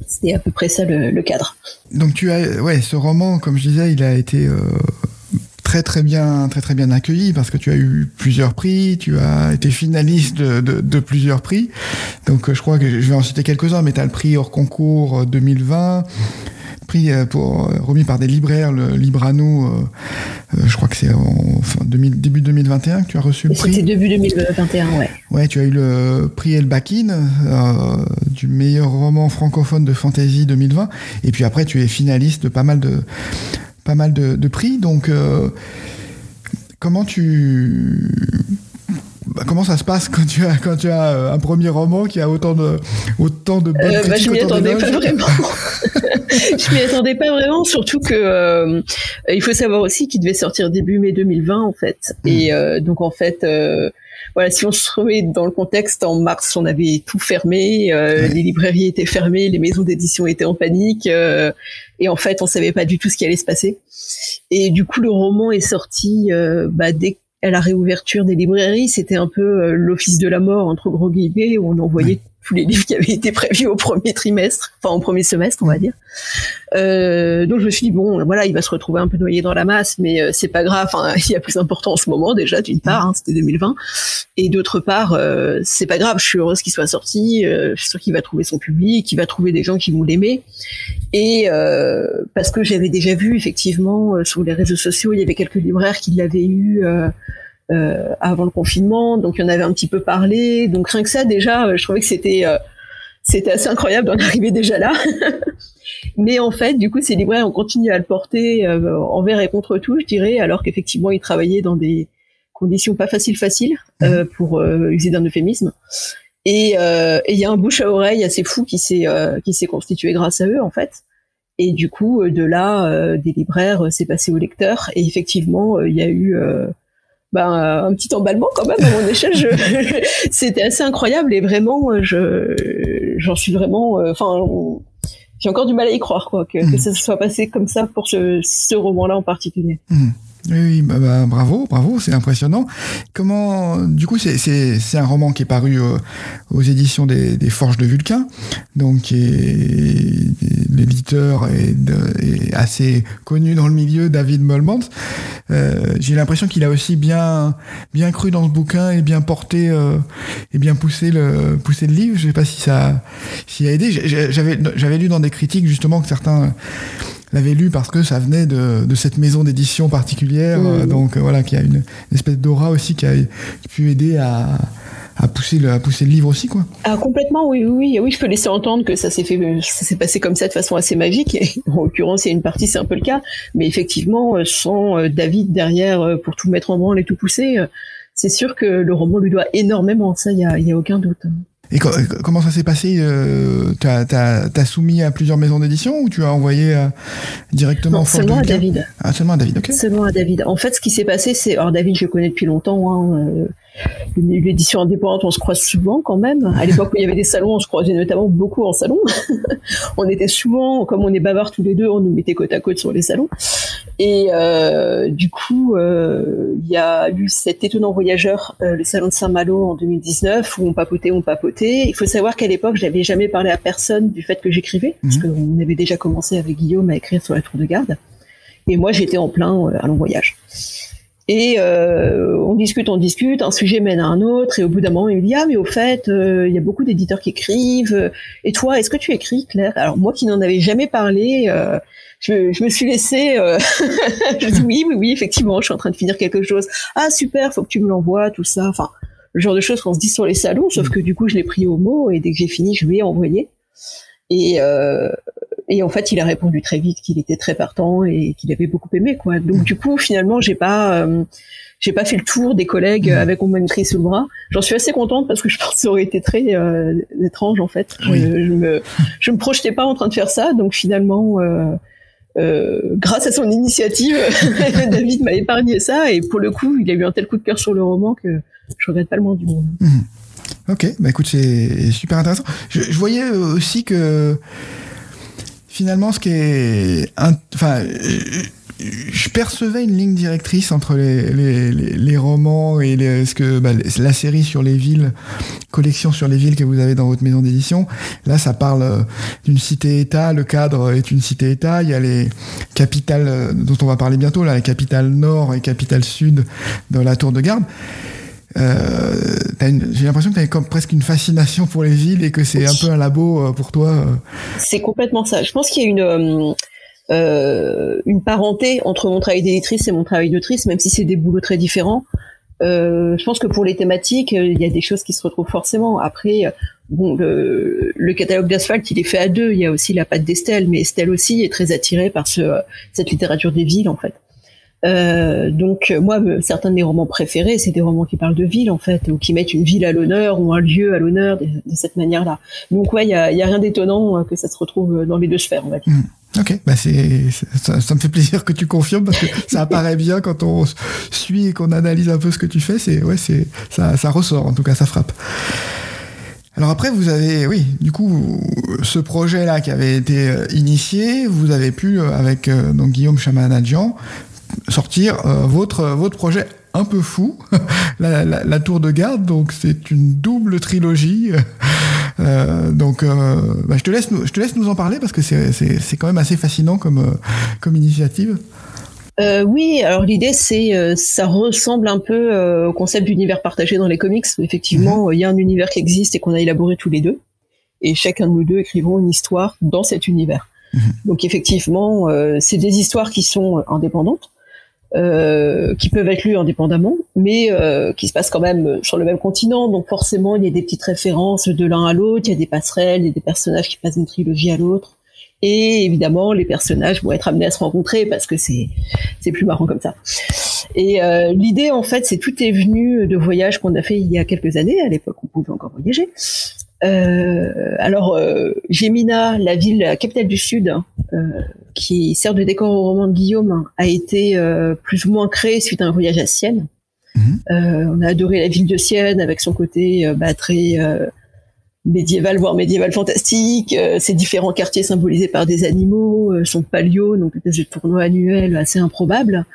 c'était à peu près ça le, cadre. Donc tu as, ouais, ce roman, comme je disais, il a été euh, très très bien, très très bien accueilli parce que tu as eu plusieurs prix, tu as été finaliste de, de, plusieurs prix. Donc je crois que je vais en citer quelques-uns, mais tu as le prix hors concours 2020 prix euh, pour, euh, remis par des libraires, le Librano, euh, je crois que c'est en début 2021 que tu as reçu le prix. C'était début 2021, ouais. Ouais, tu as eu le prix Elbakin du meilleur roman francophone de fantasy 2020. Et puis après, tu es finaliste de pas mal de, pas mal de, prix. Donc, comment tu bah, comment ça se passe quand tu as quand tu as euh, un premier roman qui a autant de autant de bonnes euh, bah, je m'y attendais pas vraiment. <laughs> je m'y attendais pas vraiment, surtout que euh, il faut savoir aussi qu'il devait sortir début mai 2020 en fait. Hmm. Et euh, donc en fait. voilà, si on se remet dans le contexte, en mars, on avait tout fermé, les librairies étaient fermées, les maisons d'édition étaient en panique, et en fait, on savait pas du tout ce qui allait se passer. Et du coup, le roman est sorti bah, dès la réouverture des librairies, c'était un peu euh, l'office de la mort entre gros guillemets où on envoyait tous les livres qui avaient été prévus au premier trimestre, enfin au premier semestre, on va dire. Euh, donc je me suis dit bon, voilà, il va se retrouver un peu noyé dans la masse, mais euh, c'est pas grave. <laughs> il y a plus important en ce moment déjà, d'une part, hein, c'était 2020, et d'autre part, euh, c'est pas grave. Je suis heureuse qu'il soit sorti. Euh, je suis sûre qu'il va trouver son public, qu'il va trouver des gens qui vont l'aimer, et parce que j'avais déjà vu effectivement sur les réseaux sociaux, il y avait quelques libraires qui l'avaient eu. Euh, avant le confinement, donc il y en avait un petit peu parlé. Donc rien que ça, déjà, euh, je trouvais que c'était euh, c'était assez incroyable d'en <laughs> arriver déjà là. <laughs> Mais en fait, du coup, ces libraires ont continué à le porter envers et contre tout, je dirais, alors qu'effectivement, ils travaillaient dans des conditions pas faciles faciles, mmh. pour user d'un euphémisme. Et il y a un bouche à oreille assez fou qui s'est qui s'est constitué grâce à eux, en fait. Et du coup, de là, des libraires, c'est passé au lecteur. Et effectivement, il y a eu ben, un petit emballement quand même à mon échelle. <laughs> C'était assez incroyable et vraiment, je, j'en suis vraiment, euh, enfin, j'ai encore du mal à y croire quoi que, que mm. ça soit passé comme ça pour ce, ce roman-là en particulier. Mm. Oui, bah, bah, bravo, bravo, c'est impressionnant. Comment, du coup, c'est un roman qui est paru euh, aux éditions des, des, Forges de Vulcain, donc l'éditeur est, est, assez connu dans le milieu, David Molmans. Euh, J'ai l'impression qu'il a aussi bien bien cru dans ce bouquin et bien porté euh, et bien poussé le poussé le livre. Je sais pas si ça s'y a aidé. J'avais lu dans des critiques justement que certains l'avait lu parce que ça venait de, de cette maison d'édition particulière, euh, donc euh, voilà, qui a une, espèce d'aura aussi qui a, pu aider à, à pousser le à pousser le livre aussi quoi. Ah complètement oui oui oui je peux laisser entendre que ça s'est fait ça s'est passé comme ça de façon assez magique et <laughs> en l'occurrence il y a une partie c'est un peu le cas mais effectivement euh, sans David derrière pour tout mettre en branle et tout pousser c'est sûr que le roman lui doit énormément ça il y a il y a aucun doute. Et comment ça s'est passé euh, T'as as, soumis à plusieurs maisons d'édition ou tu as envoyé euh, directement non, seulement à David. Ah, seulement à David, ok. Seulement à David. En fait, ce qui s'est passé, c'est... Alors David, je le connais depuis longtemps. Hein, l'édition indépendante, on se croise souvent quand même. À l'époque où il y avait des salons, on se croisait notamment beaucoup en salon. <laughs> on était souvent, comme on est bavards tous les deux, on nous mettait côte à côte sur les salons. Et euh, du coup, euh, il y a eu cet étonnant voyageur, euh, le salon de Saint-Malo en 2019, où on papotait, on papotait. Il faut savoir qu'à l'époque, j'avais jamais parlé à personne du fait que j'écrivais, parce mhm. qu'on avait déjà commencé avec Guillaume à écrire sur la tour de garde. Et moi, j'étais en plein à long voyage. Et euh, on discute, on discute, un sujet mène à un autre, et au bout d'un moment, il me dit ah mais au fait, euh, il y a beaucoup d'éditeurs qui écrivent. Et toi, est-ce que tu écris, Claire? Alors moi qui n'en avais jamais parlé, euh, je, je, me suis laissée. Euh, <laughs> je dis oui, oui, oui, effectivement, je suis en train de finir quelque chose. Ah super, faut que tu me l'envoies, tout ça. Enfin, le genre de choses qu'on se dit sur les salons. Sauf que du coup, je l'ai pris au mot, et dès que j'ai fini, je lui ai envoyé. Et, euh, et en fait, il a répondu très vite qu'il était très partant et qu'il avait beaucoup aimé, quoi. Donc du coup, finalement, j'ai pas, euh, j'ai pas fait le tour des collègues avec mon cri sous le bras. J'en suis assez contente parce que je pense que ça aurait été très euh, étrange en fait. Je, me, je me projetais pas en train de faire ça, donc finalement. Euh, euh grâce à son initiative, <laughs> David m'a épargné ça et pour le coup, il a eu un tel coup de cœur sur le roman que je regrette pas le moins du monde. Mmh. Ok, bah écoute, c'est super intéressant. Je, je, voyais aussi que finalement, ce qui est, enfin, je percevais une ligne directrice entre les, les, romans et ce que bah, la série sur les villes, collection sur les villes que vous avez dans votre maison d'édition. Là, ça parle euh, d'une cité-État. Le cadre est une cité-État. Il y a les capitales euh, dont on va parler bientôt, là, les capitales nord et capitales sud de la tour de garde. Euh, j'ai l'impression que tu as comme presque une fascination pour les villes et que c'est un peu un labo pour toi. C'est complètement ça. Je pense qu'il y a une euh, une parenté entre mon travail d'éditrice et mon travail d'autrice, même si c'est des boulots très différents. Euh, je pense que pour les thématiques, euh, il y a des choses qui se retrouvent forcément. Après, bon, le, le catalogue d'asphalte, il est fait à deux. Il y a aussi la patte d'Estelle, mais Estelle aussi est très attirée par ce, cette littérature des villes, en fait. Euh, donc moi, certains de mes romans préférés, c'est des romans qui parlent de villes en fait, ou qui mettent une ville à l'honneur ou un lieu à l'honneur de, cette manière-là. Donc ouais, il y a, rien d'étonnant que ça se retrouve dans les deux sphères, on va dire. Mmh. Ok, bah c'est ça, me fait plaisir que tu confirmes parce que ça apparaît bien quand on suit et qu'on analyse un peu ce que tu fais. C'est ouais, c'est ça, ça ressort en tout cas, ça frappe. Alors après, vous avez, oui, du coup, ce projet-là qui avait été euh, initié, vous avez pu, euh, avec euh, donc Guillaume Chamanadjian, sortir votre, votre projet un peu fou, <laughs> la, la, la, Tour de Garde. Donc c'est une double trilogie. <laughs> Euh, donc euh, bah, je te laisse nous, je te laisse nous en parler parce que c'est quand même assez fascinant comme euh, comme initiative. Euh, oui, alors l'idée c'est ça ressemble un peu au concept d'univers partagé dans les comics. Où effectivement, mhm. il y a un univers qui existe et qu'on a élaboré tous les deux, et chacun de nous deux écrivons une histoire dans cet univers. Mhm. Donc effectivement, c'est des histoires qui sont indépendantes, euh, qui peuvent être lus indépendamment, mais euh, qui se passent quand même sur le même continent. Donc forcément, il y a des petites références de l'un à l'autre, il y a des passerelles, il y a des personnages qui passent d'une trilogie à l'autre. Et évidemment, les personnages vont être amenés à se rencontrer parce que c'est c'est plus marrant comme ça. Et euh, l'idée, en fait, c'est tout est venu de voyages qu'on a fait il y a quelques années. À l'époque, on pouvait encore voyager. Euh, alors, euh, Gémina, la ville, la capitale du Sud, euh, qui sert de décor au roman de Guillaume, a été euh, plus ou moins créée suite à un voyage à Sienne. Mhm. on a adoré la ville de Sienne avec son côté bah, très médiéval, voire médiéval fantastique, ses différents quartiers symbolisés par des animaux, son palio, donc des tournois annuels assez improbables.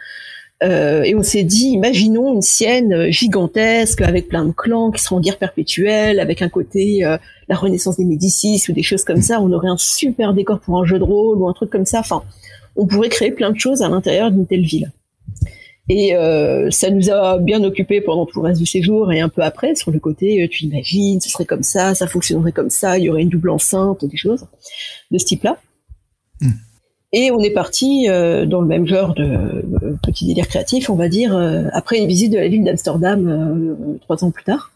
Euh, et on s'est dit, imaginons une Sienne gigantesque avec plein de clans qui seront en guerre perpétuelle, avec un côté euh, la renaissance des Médicis ou des choses comme ça. On aurait un super décor pour un jeu de rôle ou un truc comme ça. Enfin, on pourrait créer plein de choses à l'intérieur d'une telle ville. Et euh, ça nous a bien occupé pendant tout le reste du séjour et un peu après sur le côté, tu imagines, ce serait comme ça, ça fonctionnerait comme ça, il y aurait une double enceinte, des choses de ce type-là. Hmm. Et on est parti euh, dans le même genre de euh, petit délire créatif, on va dire, euh, après une visite de la ville d'Amsterdam trois ans plus tard.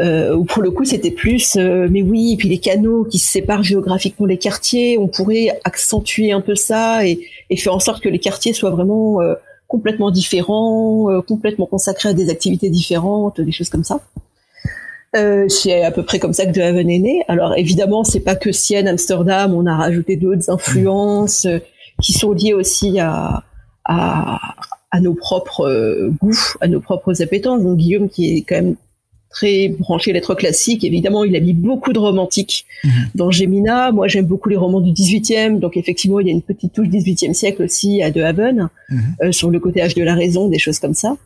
où pour le coup c'était plus, mais oui, puis les canaux qui séparent géographiquement les quartiers, on pourrait accentuer un peu ça et, et faire en sorte que les quartiers soient vraiment complètement différents, complètement consacrés à des activités différentes, des choses comme ça. Euh, c'est à peu près comme ça que De Haven est né. Alors évidemment, c'est pas que Sienne, Amsterdam, on a rajouté d'autres influences euh, qui sont liées aussi à, à, à nos propres euh, goûts, à nos propres appétences. Donc Guillaume, qui est quand même très branché lettres classiques, évidemment, il a mis beaucoup de romantique mhm. dans Gemina. Moi, j'aime beaucoup les romans du 18e, donc effectivement, il y a une petite touche 18e siècle aussi à De Haven, mhm. euh, sur le côté âge de la raison, des choses comme ça.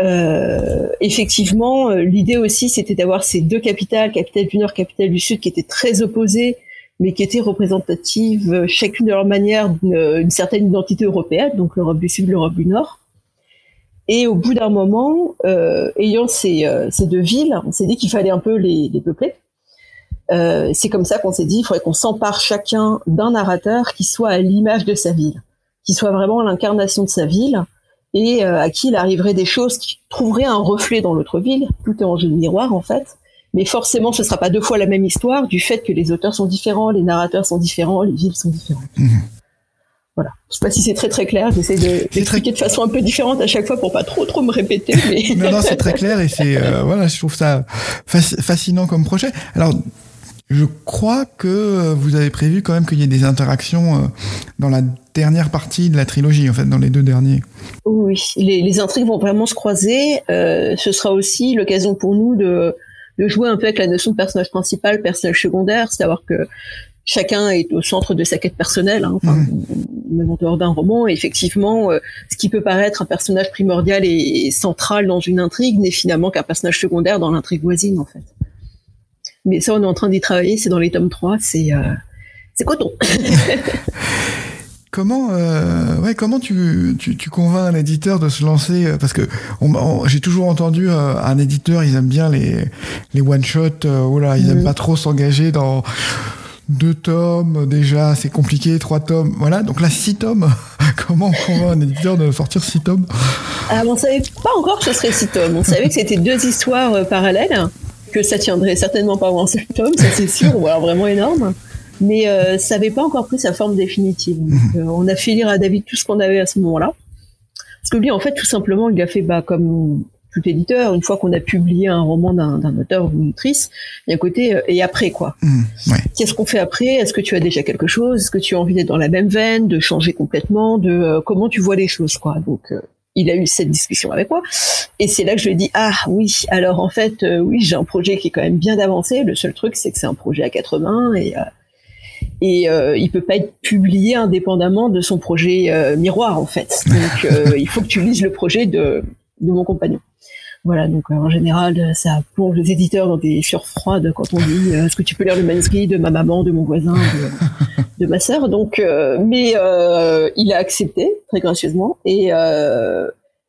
Euh, effectivement, euh, l'idée aussi, c'était d'avoir ces deux capitales, capitale du Nord, capitale du Sud, qui étaient très opposées, mais qui étaient représentatives, euh, chacune de leur manière, d'une certaine identité européenne, donc l'Europe du Sud, l'Europe du Nord. Et au bout d'un moment, euh, ayant ces, ces, deux villes, on s'est dit qu'il fallait un peu les, les peupler. Euh, c'est comme ça qu'on s'est dit, il faudrait qu'on s'empare chacun d'un narrateur qui soit à l'image de sa ville, qui soit vraiment l'incarnation de sa ville, et euh, à qui il arriverait des choses qui trouveraient un reflet dans l'autre ville. Tout est en jeu de miroir en fait. Mais forcément, ce sera pas deux fois la même histoire du fait que les auteurs sont différents, les narrateurs sont différents, les villes sont différentes. Mhm. Voilà. Je sais pas si c'est très très clair. J'essaie de d'expliquer de façon un peu différente à chaque fois pour pas trop trop me répéter. Mais... non, non, c'est très clair et c'est euh, <laughs> voilà, je trouve ça fascinant comme projet. Alors je crois que vous avez prévu quand même qu'il y ait des interactions euh, dans la dernière partie de la trilogie, en fait, dans les deux derniers. Oui, les, les intrigues vont vraiment se croiser. Euh, ce sera aussi l'occasion pour nous de, de, jouer un peu avec la notion de personnage principal, personnage secondaire, c'est-à-dire que chacun est au centre de sa quête personnelle, hein, enfin, mmh. même en dehors d'un roman. effectivement, euh, ce qui peut paraître un personnage primordial et, central dans une intrigue n'est finalement qu'un personnage secondaire dans l'intrigue voisine, en fait. Mais ça, on est en train d'y travailler, c'est dans les tomes 3, c'est euh, c'est coton. <laughs> Comment, euh, ouais, comment tu, tu, tu, convaincs un éditeur de se lancer Parce que j'ai toujours entendu un éditeur, ils aiment bien les, les one shot. voilà, ils mmh. aiment pas trop s'engager dans deux tomes, déjà, c'est compliqué, trois tomes, voilà. Donc là, six tomes. <laughs> Comment on convainc un éditeur de sortir six tomes? Ah, On savait pas encore que ce serait six tomes. On savait que c'était deux histoires euh, parallèles, que ça tiendrait certainement pas en seul tome, ça c'est sûr, ou alors vraiment énorme. Mais euh, ça n'avait pas encore pris sa forme définitive. Mhm. Euh, on a fait lire à David tout ce qu'on avait à ce moment-là. Parce que lui, en fait, tout simplement, il a fait bah, comme tout éditeur, une fois qu'on a publié un roman d'un auteur ou d'une autrice, il y a un côté euh, et après quoi. Mmh, Qu'est-ce qu'on fait après? Est-ce que tu as déjà quelque chose? Est-ce que tu as envie d'être dans la même veine, de changer complètement, de euh, comment tu vois les choses quoi? Donc euh, il a eu cette discussion avec moi et c'est là que je lui ai dit ah oui alors en fait oui j'ai un projet qui est quand même bien avancé. Le seul truc c'est que c'est un projet à quatre mains et et il peut pas être publié indépendamment de son projet miroir en fait. Donc <laughs> il faut que tu lises le projet de de mon compagnon. Voilà, donc euh, en général, ça plonge les éditeurs dans des sueurs froides quand on dit euh, est-ce que tu peux lire le manuscrit de ma maman, de mon voisin, de, <laughs> ma sœur? Donc, euh, mais il a accepté très gracieusement et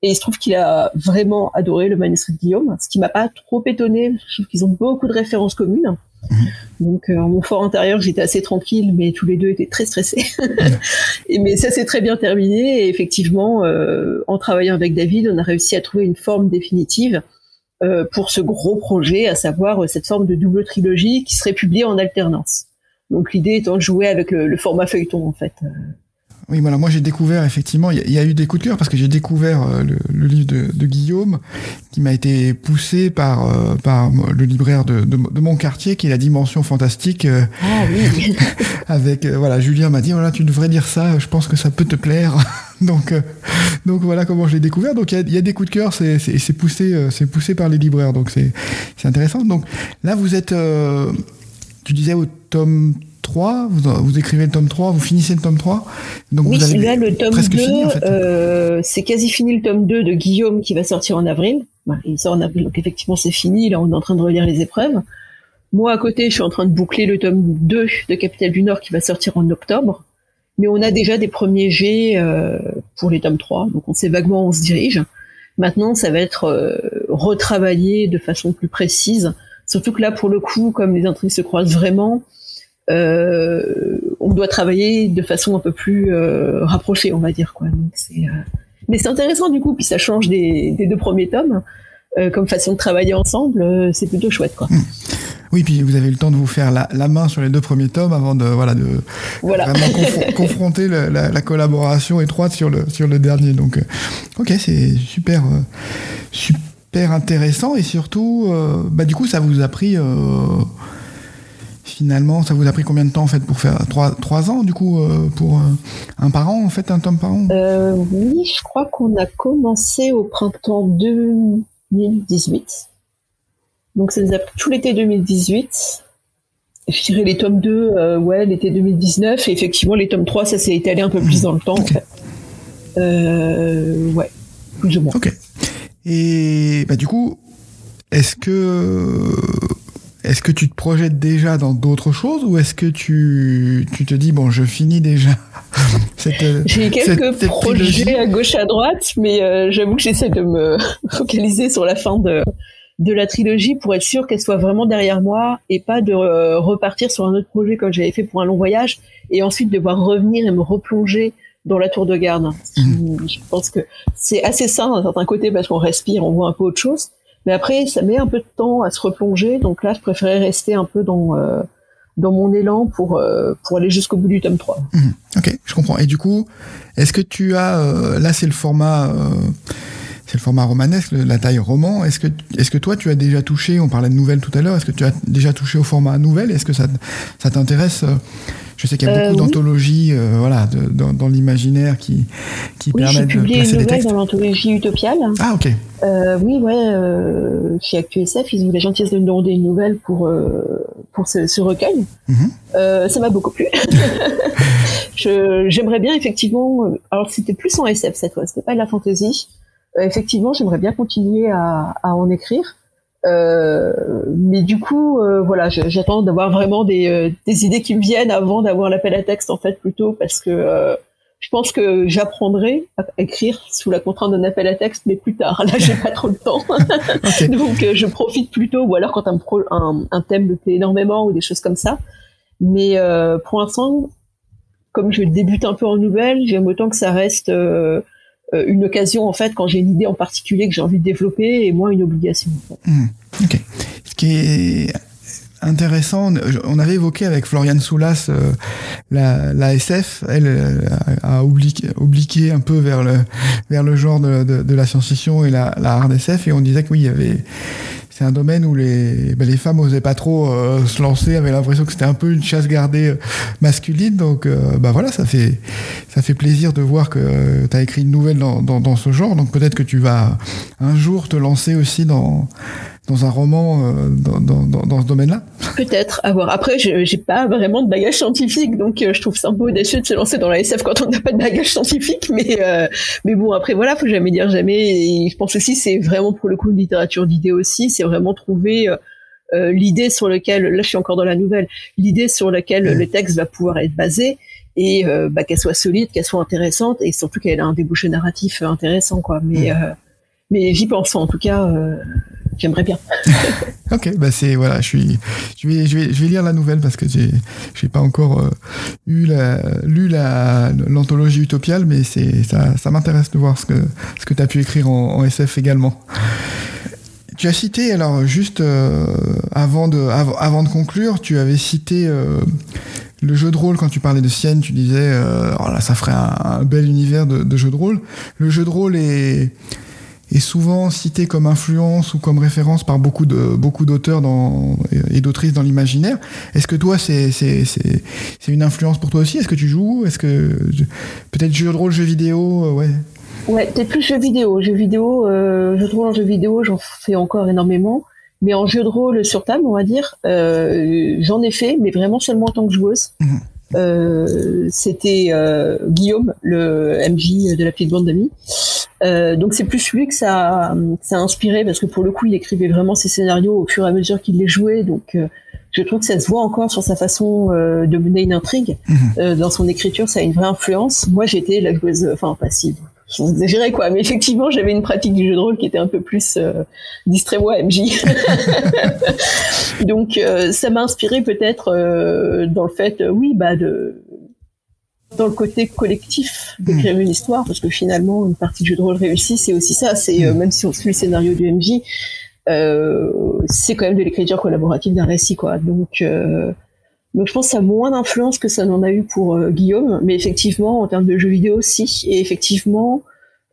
et il se trouve qu'il a vraiment adoré le manuscrit de Guillaume, ce qui m'a pas trop étonné. Je trouve qu'ils ont beaucoup de références communes. <laughs> Donc, en mon fort intérieur, j'étais assez tranquille, mais tous les deux étaient très stressés. <laughs> et, mais ça s'est très bien terminé. Et effectivement, euh, en travaillant avec David, on a réussi à trouver une forme définitive euh, pour ce gros projet, à savoir euh, cette forme de double trilogie qui serait publiée en alternance. Donc, l'idée étant de jouer avec le, le format feuilleton, en fait. Oui, voilà, moi j'ai découvert effectivement, il y, a eu des coups de cœur parce que j'ai découvert euh, le, livre de, Guillaume qui m'a été poussé par euh, par le libraire de, mon quartier qui est la dimension fantastique. Euh, ah oui. <laughs> avec voilà, Julien m'a dit voilà, tu devrais lire ça, je pense que ça peut te plaire. <laughs> donc donc voilà comment je l'ai découvert. Donc il y a, des coups de cœur, c'est c'est poussé c'est poussé par les libraires, donc c'est c'est intéressant. Donc là vous êtes tu disais au tome 3, vous, écrivez le tome 3, vous finissez le tome 3. Donc oui, vous là, le tome 2, euh, c'est quasi fini le tome 2 de Guillaume qui va sortir en avril. il sort en avril, donc effectivement c'est fini, là on est en train de relire les épreuves. Moi à côté, je suis en train de boucler le tome 2 de Capitale du Nord qui va sortir en octobre. Mais on a déjà des premiers jets euh, pour les tomes 3, donc on sait vaguement où on se dirige. Maintenant, ça va être euh, retravaillé de façon plus précise. Surtout que là, pour le coup, comme les intrigues se croisent vraiment, on doit travailler de façon un peu plus euh, rapprochée, on va dire quoi. c'est, euh, mais c'est intéressant du coup, puis ça change des, deux premiers tomes. comme façon de travailler ensemble, c'est plutôt chouette, quoi. Hmm. Oui, puis vous avez eu le temps de vous faire la, main sur les deux premiers tomes avant de voilà de vraiment <laughs> confronter la, collaboration étroite sur le sur le dernier. Donc, ok, c'est super super intéressant et surtout, bah du coup, ça vous a pris finalement, ça vous a pris combien de temps en fait pour faire trois, trois ans du coup euh, pour euh, un par an en fait, un tome par an? Euh, Oui, je crois qu'on a commencé au printemps 2018. Donc ça nous a pris tout l'été 2018. Je dirais les tomes 2, ouais, l'été 2019. Et effectivement, les tomes 3, ça s'est étalé un peu plus dans le temps. En fait. ouais, plus ou moins. Ok. Et bah, du coup, est-ce que est-ce que tu te projettes déjà dans d'autres choses ou est-ce que tu, tu te dis, bon, je finis déjà <laughs> cette J'ai quelques projets à gauche à droite, mais euh, j'avoue que j'essaie de me <laughs> focaliser sur la fin de, de la trilogie pour être sûr qu'elle soit vraiment derrière moi et pas de euh, repartir sur un autre projet comme j'avais fait pour un long voyage et ensuite devoir revenir et me replonger dans la tour de garde. Mmh. Je pense que c'est assez sain d'un certain côté parce qu'on respire, on voit un peu autre chose. Mais après, ça met un peu de temps à se replonger. Donc là, je préférais rester un peu dans, euh, dans mon élan pour, euh, pour aller jusqu'au bout du tome 3. Mmh. ok, je comprends. Et du coup, est-ce que tu as... Euh, là, c'est le format... c'est le format romanesque, la taille roman. Est-ce que, est-ce que toi, tu as déjà touché, on parlait de nouvelles tout à l'heure, est-ce que tu as déjà touché au format nouvelle? Est-ce que ça, ça t'intéresse je sais qu'il y a beaucoup d'anthologies voilà, dans, dans l'imaginaire qui, qui oui, permettent de placer des textes. dans l'anthologie Utopiale. Ah, ok. Euh, oui, ouais, euh, chez ActuSF, ils ont eu la gentillesse de me demander une nouvelle pour, euh, pour ce, recueil. Mhm. ça m'a beaucoup plu. <laughs> j'aimerais bien effectivement. Alors c'était plus en SF cette fois, c'était pas de la fantasy. Effectivement, j'aimerais bien continuer à, à en écrire. Euh, mais du coup, euh, voilà, j'attends d'avoir vraiment des, euh, des, idées qui me viennent avant d'avoir l'appel à texte en fait plutôt parce que je pense que j'apprendrai à écrire sous la contrainte d'un appel à texte, mais plus tard. Là, j'ai pas trop de temps, <laughs> <laughs> donc je profite plutôt, ou alors quand un, un, un, thème me plaît énormément ou des choses comme ça. Mais pour l'instant, comme je débute un peu en nouvelle, j'aime autant que ça reste euh, une occasion en fait quand j'ai une idée en particulier que j'ai envie de développer et moins une obligation. Hmm. Ok. Ce qui est intéressant, on avait évoqué avec Floriane Soulas euh, la, la, SF, elle euh, a obliqué, un peu vers le vers le genre de, de, de la science-fiction et la, la hard SF et on disait que oui il y avait c'est un domaine où les, ben femmes osaient pas trop euh, se lancer, avaient l'impression que c'était un peu une chasse gardée euh, masculine. Donc, euh, bah voilà, ça fait, ça fait plaisir de voir que tu as écrit une nouvelle dans ce genre. Donc peut-être que tu vas un jour te lancer aussi dans, dans un roman euh, dans, dans, dans, ce domaine-là Peut-être, à voir. Après, je j'ai pas vraiment de bagage scientifique, donc euh, je trouve ça un peu audacieux de se lancer dans la SF quand on n'a pas de bagage scientifique. Mais euh, mais bon, après voilà, faut jamais dire jamais. Et je pense aussi, c'est vraiment pour le coup une littérature d'idées aussi. C'est vraiment trouver l'idée sur laquelle, là, je suis encore dans la nouvelle, l'idée sur laquelle le texte va pouvoir être basé et bah, qu'elle soit solide, qu'elle soit intéressante et surtout qu'elle ait un débouché narratif intéressant, quoi. Mais mais j'y pense en tout cas j'aimerais bien. <laughs> ok, bah c'est voilà, je suis, je vais, je vais, je vais lire la nouvelle parce que j'ai, j'ai pas encore euh, eu la, lu la l'anthologie utopiale, mais c'est ça, ça m'intéresse de voir ce que ce que t'as pu écrire en, SF également. Tu as cité alors juste euh, avant de avant, de conclure, tu avais cité euh, le jeu de rôle quand tu parlais de Sienne, tu disais oh là ça ferait un, bel univers de, de jeu de rôle. Le jeu de rôle est est souvent cité comme influence ou comme référence par beaucoup de beaucoup d'auteurs et d'autrices dans l'imaginaire. Est-ce que toi c'est c'est une influence pour toi aussi? Est-ce que tu joues? Est-ce que peut-être jeu de rôle, jeu vidéo, euh, ouais. Ouais, peut-être plus jeu vidéo. Jeu vidéo, euh, de rôle en jeu vidéo, j'en fais encore énormément. Mais en jeu de rôle sur table, on va dire, euh, j'en ai fait, mais vraiment seulement en tant que joueuse. Mhm. Euh, c'était Guillaume, le MJ de la petite bande d'amis. Euh, donc c'est plus lui que ça, ça a inspiré parce que pour le coup il écrivait vraiment ses scénarios au fur et à mesure qu'il les jouait. Donc euh, je trouve que ça se voit encore sur sa façon euh, de mener une intrigue. Mhm. dans son écriture, ça a une vraie influence. Moi j'étais la joueuse, enfin passive, sans exagérer quoi, mais effectivement j'avais une pratique du jeu de rôle qui était un peu plus euh, distrait-moi MJ. <laughs> <laughs> Donc ça m'a inspiré peut-être dans le fait, oui bah de dans le côté collectif d'écrire hmm. une histoire, parce que finalement, une partie de jeu de rôle réussie, c'est aussi ça. C'est euh, hmm. même si on suit le scénario du MJ, euh, c'est quand même de l'écriture collaborative d'un récit, quoi. Donc, euh, donc je pense que ça a moins d'influence que ça n'en a eu pour Guillaume, mais effectivement, en termes de jeux vidéo aussi, et effectivement,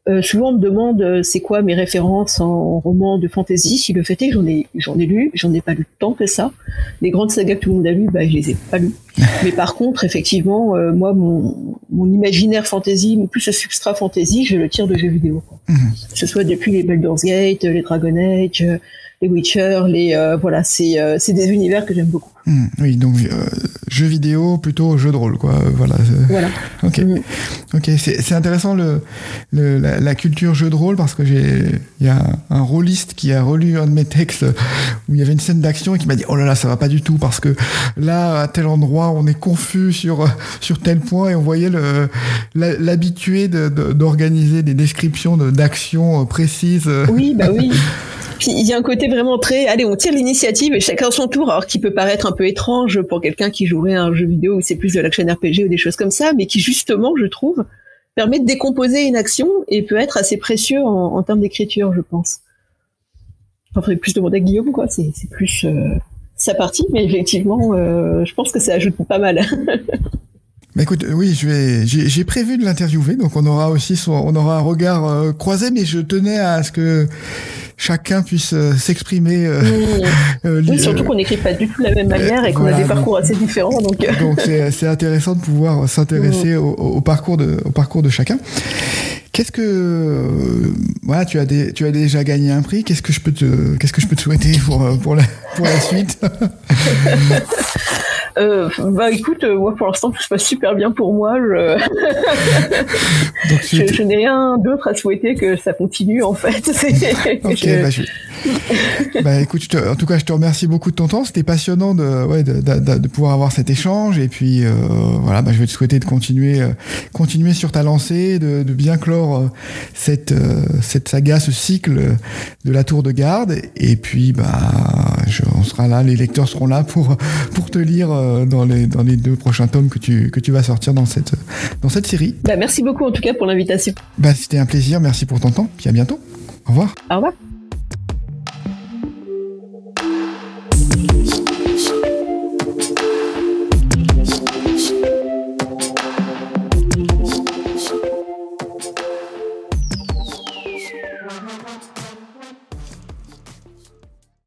euh, souvent on me demande euh, c'est quoi mes références en, roman de fantasy. Si le fait est que j'en ai j'en ai lu, j'en ai pas lu tant que ça. Les grandes sagas que tout le monde a lues, bah je les ai pas lues. <laughs> Mais par contre, effectivement, euh, moi mon, mon imaginaire fantasy, plus ce substrat fantasy, je le tire de jeux vidéo. Mhm. Que ce soit depuis les Baldur's Gate, les Dragon Age, les Witcher, les voilà, c'est c'est des univers que j'aime beaucoup. Hmm, oui, donc euh, jeu vidéo plutôt jeu de rôle, quoi. Voilà. Voilà. Ok. Hmm. Ok. C'est intéressant le, le la, la, culture jeu de rôle parce que j'ai il y a un, un rôliste qui a relu un de mes textes où il y avait une scène d'action et qui m'a dit oh là là ça va pas du tout parce que là à tel endroit on est confus sur sur tel point et on voyait le l'habitué d'organiser de, des descriptions d'actions précises. Oui bah oui. <laughs> il y a un côté vraiment très, allez, on tire l'initiative et chacun son tour, alors qui peut paraître un peu étrange pour quelqu'un qui jouerait à un jeu vidéo où c'est plus de l'action RPG ou des choses comme ça, mais qui justement, je trouve, permet de décomposer une action et peut être assez précieux en, termes d'écriture, je pense. Enfin, plus demander à Guillaume, quoi. C'est, plus euh, sa partie, mais effectivement, euh, je pense que ça ajoute pas mal. <laughs> Bah écoute, oui, je vais, j'ai prévu de l'interviewer, donc on aura aussi son, on aura un regard euh, croisé, mais je tenais à ce que chacun puisse s'exprimer. Mmh. <laughs> oui, surtout qu'on n'écrit pas du tout de la même manière et qu'on a des parcours assez différents. Donc, donc c'est intéressant de pouvoir s'intéresser mmh. au, au, parcours de, au parcours de chacun. Qu'est-ce que voilà, tu as des, tu as déjà gagné un prix. Qu'est-ce que je peux te qu'est-ce que je peux te souhaiter pour pour la pour la suite? <laughs> Euh, bah écoute, euh, moi pour l'instant tout se passe super bien pour moi. Je, <laughs> je, n'ai rien d'autre à souhaiter que ça continue en fait. <laughs> ok, bah, je... bah, écoute, en tout cas je te remercie beaucoup de ton temps. C'était passionnant de, ouais, de, de, de, pouvoir avoir cet échange et puis euh, voilà, bah, je vais te souhaiter de continuer, euh, continuer sur ta lancée, de, bien clore euh, cette, cette saga, ce cycle de la tour de garde et puis bah je, on sera là, les lecteurs seront là pour pour te lire euh, dans, les, dans les deux prochains tomes que tu, que tu vas sortir dans cette, dans cette série. Bah, merci beaucoup en tout cas pour l'invitation. Bah, C'était un plaisir, merci pour ton temps, puis à bientôt. Au revoir. Au revoir.